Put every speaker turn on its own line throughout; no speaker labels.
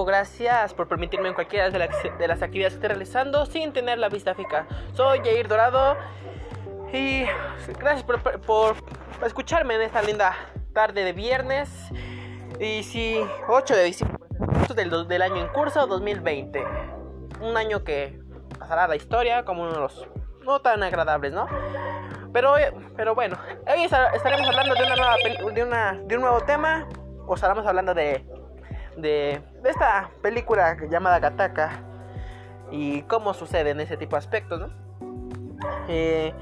gracias por permitirme en cualquiera de las, de las actividades que esté realizando sin tener la vista fija. Soy Jair Dorado y gracias por, escucharme en esta linda tarde de viernes. Y sí, 8 de diciembre del, año en curso 2020. Un año que pasará la historia como uno de los no tan agradables, ¿no? Pero, pero bueno, hoy estaremos hablando de, de, una, de un nuevo tema. O estaremos hablando de, de, de esta película llamada Gataka. Y cómo sucede en ese tipo de aspectos, ¿no? Eh,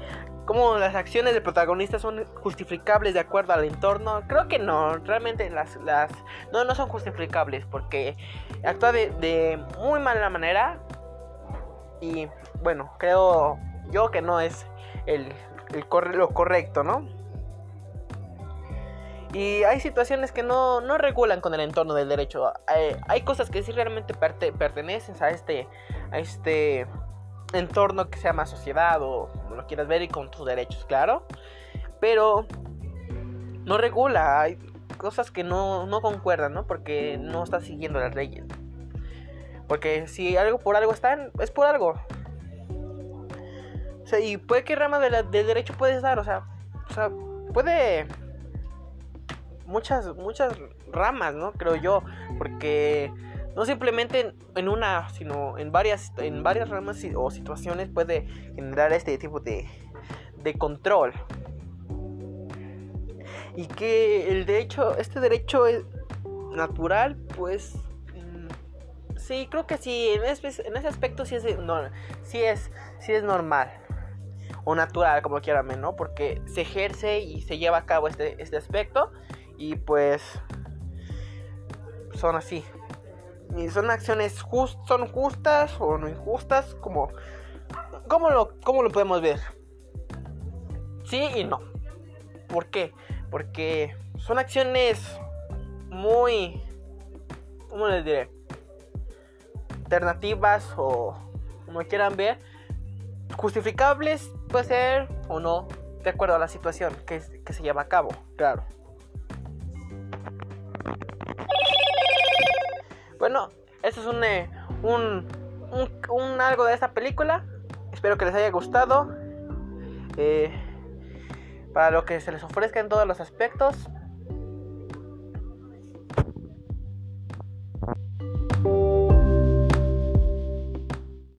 cómo las acciones del protagonista son justificables de acuerdo al entorno. Creo que no, realmente las, las no, no son justificables porque actúa de, de muy mala manera. Y bueno, creo yo que no es el, lo correcto, ¿no? Y hay situaciones que no, no regulan con el entorno del derecho. Hay, cosas que sí realmente pertenecen a este, este entorno que se llama sociedad o lo quieras ver y con tus derechos, claro. Pero no regula. Hay cosas que no, no concuerdan, ¿no? Porque no está siguiendo las leyes. Porque si algo por algo están, es por algo y puede que rama de, derecho puedes dar, o sea, o sea, puede muchas muchas ramas, ¿no? Creo yo, porque no simplemente en una, sino en varias en varias ramas o situaciones puede generar este tipo de de control. Y que el derecho, este derecho es natural, pues mm, sí, creo que sí, en ese, en ese aspecto sí es, sí es, sí es normal o natural, como quieran, ¿no? Porque se ejerce y se lleva a cabo este, este aspecto y pues son así. Y son acciones son justas o no injustas, como ¿cómo lo, cómo lo podemos ver? Sí y no. ¿Por qué? Porque son acciones muy ¿cómo les diré? alternativas o como quieran ver justificables puede ser o no, de acuerdo a la situación que, que se lleva a cabo, claro. Bueno, eso es un, eh, un, un, algo de esta película. Espero que les haya gustado. Eh, para lo que se les ofrezca en todos los aspectos.